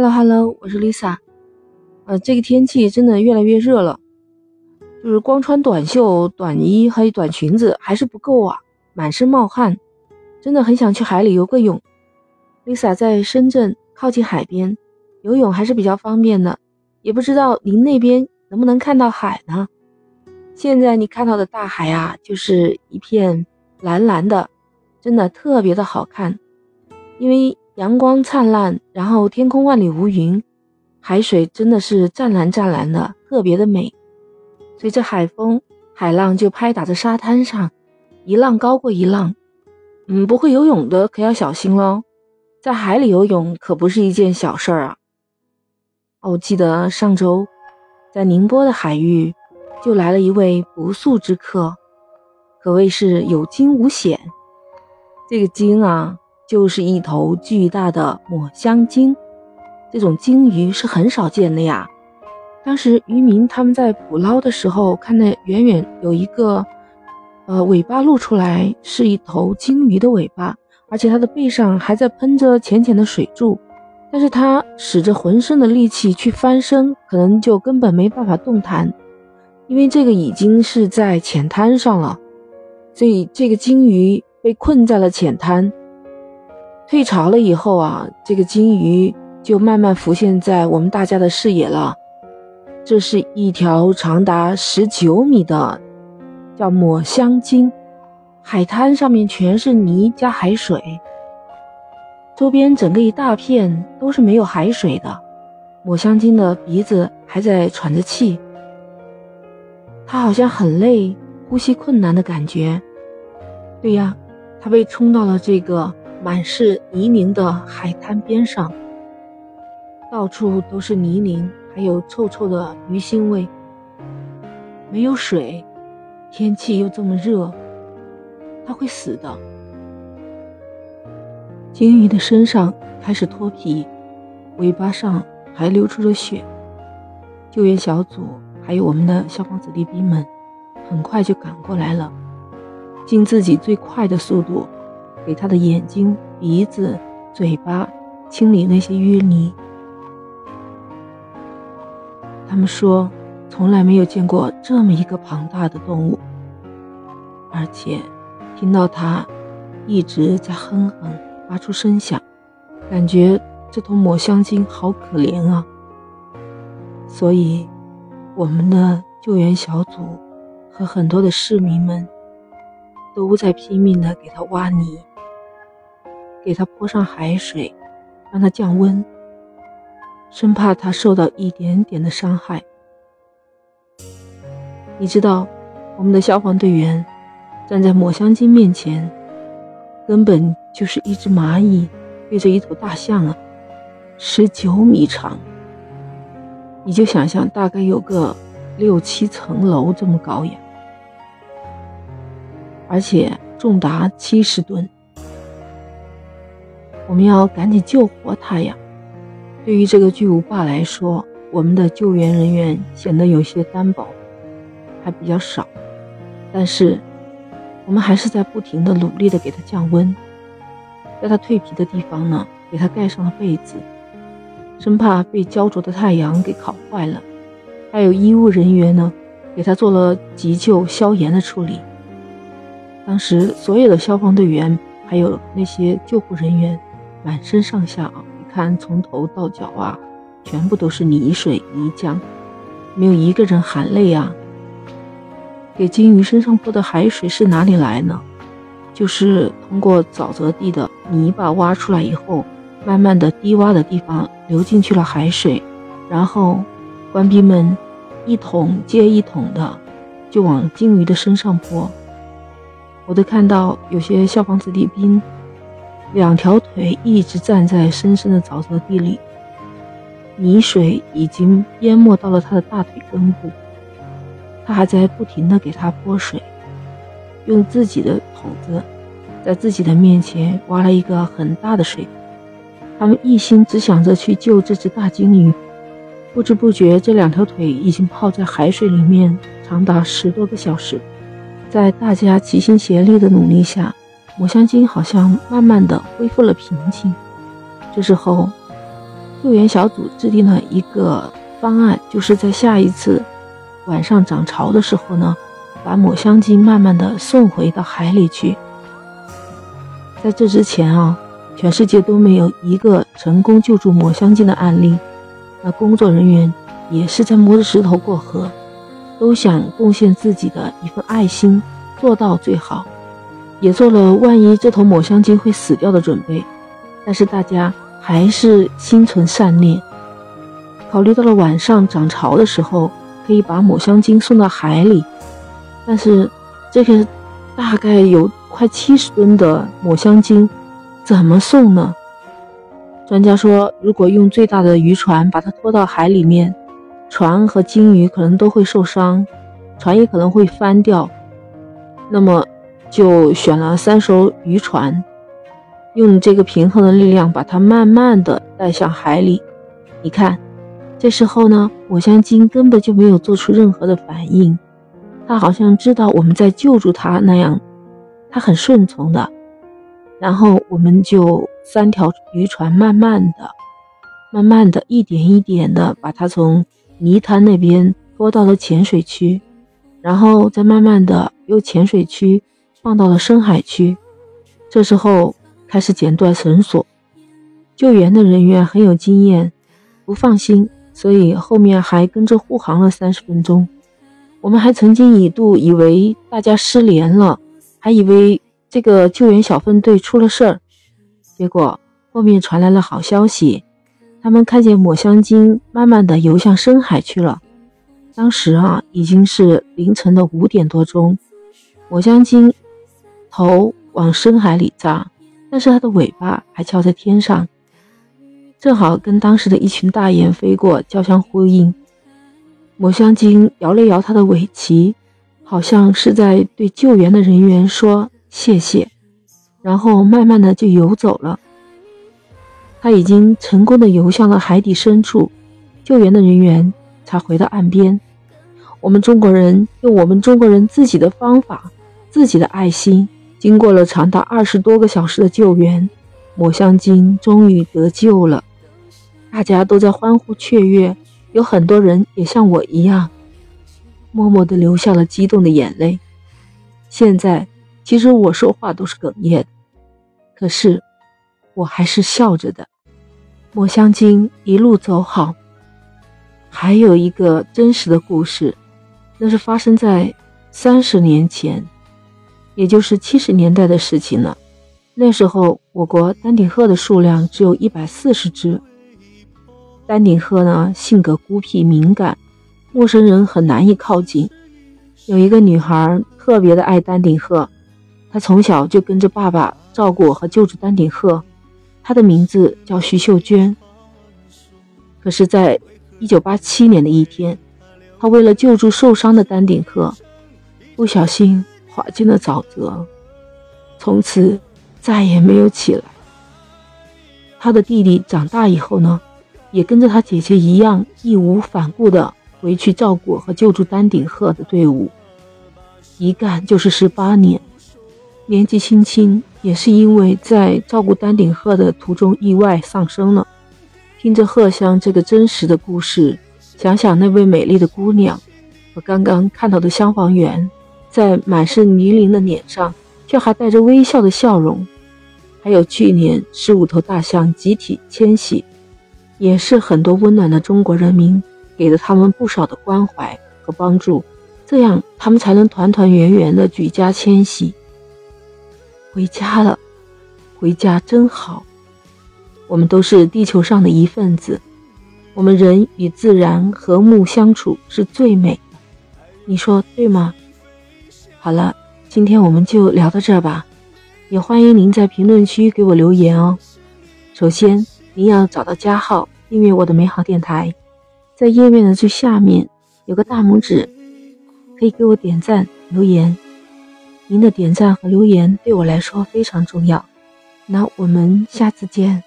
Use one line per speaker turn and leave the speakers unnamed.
Hello Hello，我是 Lisa。呃，这个天气真的越来越热了，就是光穿短袖、短衣还有短裙子还是不够啊，满身冒汗，真的很想去海里游个泳。Lisa 在深圳靠近海边，游泳还是比较方便的，也不知道您那边能不能看到海呢？现在你看到的大海啊，就是一片蓝蓝的，真的特别的好看，因为。阳光灿烂，然后天空万里无云，海水真的是湛蓝湛蓝的，特别的美。随着海风，海浪就拍打在沙滩上，一浪高过一浪。嗯，不会游泳的可要小心喽，在海里游泳可不是一件小事儿啊。哦记得上周在宁波的海域，就来了一位不速之客，可谓是有惊无险。这个惊啊！就是一头巨大的抹香鲸，这种鲸鱼是很少见的呀。当时渔民他们在捕捞的时候，看到远远有一个，呃，尾巴露出来，是一头鲸鱼的尾巴，而且它的背上还在喷着浅浅的水柱，但是它使着浑身的力气去翻身，可能就根本没办法动弹，因为这个已经是在浅滩上了，所以这个鲸鱼被困在了浅滩。退潮了以后啊，这个鲸鱼就慢慢浮现在我们大家的视野了。这是一条长达十九米的，叫抹香鲸。海滩上面全是泥加海水，周边整个一大片都是没有海水的。抹香鲸的鼻子还在喘着气，它好像很累，呼吸困难的感觉。对呀，它被冲到了这个。满是泥泞的海滩边上，到处都是泥泞，还有臭臭的鱼腥味。没有水，天气又这么热，它会死的。鲸鱼的身上开始脱皮，尾巴上还流出了血。救援小组还有我们的消防子弟兵们，很快就赶过来了，尽自己最快的速度。给他的眼睛、鼻子、嘴巴清理那些淤泥。他们说，从来没有见过这么一个庞大的动物，而且听到它一直在哼哼，发出声响，感觉这头抹香鲸好可怜啊。所以，我们的救援小组和很多的市民们都在拼命的给它挖泥。给它泼上海水，让它降温，生怕它受到一点点的伤害。你知道，我们的消防队员站在抹香鲸面前，根本就是一只蚂蚁对着一头大象啊，十九米长，你就想象大概有个六七层楼这么高呀，而且重达七十吨。我们要赶紧救活他呀！对于这个巨无霸来说，我们的救援人员显得有些单薄，还比较少。但是，我们还是在不停的努力的给他降温，在他蜕皮的地方呢，给他盖上了被子，生怕被焦灼的太阳给烤坏了。还有医务人员呢，给他做了急救消炎的处理。当时，所有的消防队员还有那些救护人员。满身上下啊，你看从头到脚啊，全部都是泥水泥浆，没有一个人含泪啊。给金鱼身上泼的海水是哪里来呢？就是通过沼泽地的泥巴挖出来以后，慢慢的低洼的地方流进去了海水，然后官兵们一桶接一桶的就往金鱼的身上泼。我都看到有些消防子弟兵。两条腿一直站在深深的沼泽地里，泥水已经淹没到了他的大腿根部。他还在不停地给他泼水，用自己的桶子在自己的面前挖了一个很大的水。他们一心只想着去救这只大鲸鱼，不知不觉这两条腿已经泡在海水里面长达十多个小时。在大家齐心协力的努力下。抹香鲸好像慢慢的恢复了平静。这时候，救援小组制定了一个方案，就是在下一次晚上涨潮的时候呢，把抹香鲸慢慢的送回到海里去。在这之前啊，全世界都没有一个成功救助抹香鲸的案例。那工作人员也是在摸着石头过河，都想贡献自己的一份爱心，做到最好，也做了万一这头抹香鲸会死掉的准备。但是大家还是心存善念，考虑到了晚上涨潮的时候可以把抹香鲸送到海里，但是这个大概有。快七十吨的抹香鲸怎么送呢？专家说，如果用最大的渔船把它拖到海里面，船和鲸鱼可能都会受伤，船也可能会翻掉。那么，就选了三艘渔船，用这个平衡的力量把它慢慢的带向海里。你看，这时候呢，抹香鲸根本就没有做出任何的反应，它好像知道我们在救助它那样。它很顺从的，然后我们就三条渔船慢慢的、慢慢的、一点一点的把它从泥滩那边拖到了浅水区，然后再慢慢的由浅水区放到了深海区。这时候开始剪断绳索，救援的人员很有经验，不放心，所以后面还跟着护航了三十分钟。我们还曾经一度以为大家失联了。还以为这个救援小分队出了事儿，结果后面传来了好消息，他们看见抹香鲸慢慢的游向深海去了。当时啊，已经是凌晨的五点多钟，抹香鲸头往深海里扎，但是它的尾巴还翘在天上，正好跟当时的一群大雁飞过交相呼应。抹香鲸摇了摇它的尾鳍。好像是在对救援的人员说谢谢，然后慢慢的就游走了。他已经成功的游向了海底深处，救援的人员才回到岸边。我们中国人用我们中国人自己的方法，自己的爱心，经过了长达二十多个小时的救援，抹香鲸终于得救了。大家都在欢呼雀跃，有很多人也像我一样。默默地流下了激动的眼泪。现在，其实我说话都是哽咽，可是我还是笑着的。抹香鲸一路走好。还有一个真实的故事，那是发生在三十年前，也就是七十年代的事情了。那时候，我国丹顶鹤的数量只有一百四十只。丹顶鹤呢，性格孤僻敏感。陌生人很难以靠近。有一个女孩特别的爱丹顶鹤，她从小就跟着爸爸照顾和救助丹顶鹤。她的名字叫徐秀娟。可是，在一九八七年的一天，她为了救助受伤的丹顶鹤，不小心滑进了沼泽，从此再也没有起来。他的弟弟长大以后呢，也跟着他姐姐一样义无反顾的。回去照顾和救助丹顶鹤的队伍，一干就是十八年。年纪轻轻，也是因为在照顾丹顶鹤的途中意外丧生了。听着鹤香这个真实的故事，想想那位美丽的姑娘和刚刚看到的消防员，在满是泥泞的脸上却还带着微笑的笑容，还有去年十五头大象集体迁徙，也是很多温暖的中国人民。给了他们不少的关怀和帮助，这样他们才能团团圆圆的举家迁徙，回家了，回家真好。我们都是地球上的一份子，我们人与自然和睦相处是最美的，你说对吗？好了，今天我们就聊到这儿吧，也欢迎您在评论区给我留言哦。首先，您要找到加号，订阅我的美好电台。在页面的最下面有个大拇指，可以给我点赞留言。您的点赞和留言对我来说非常重要。那我们下次见。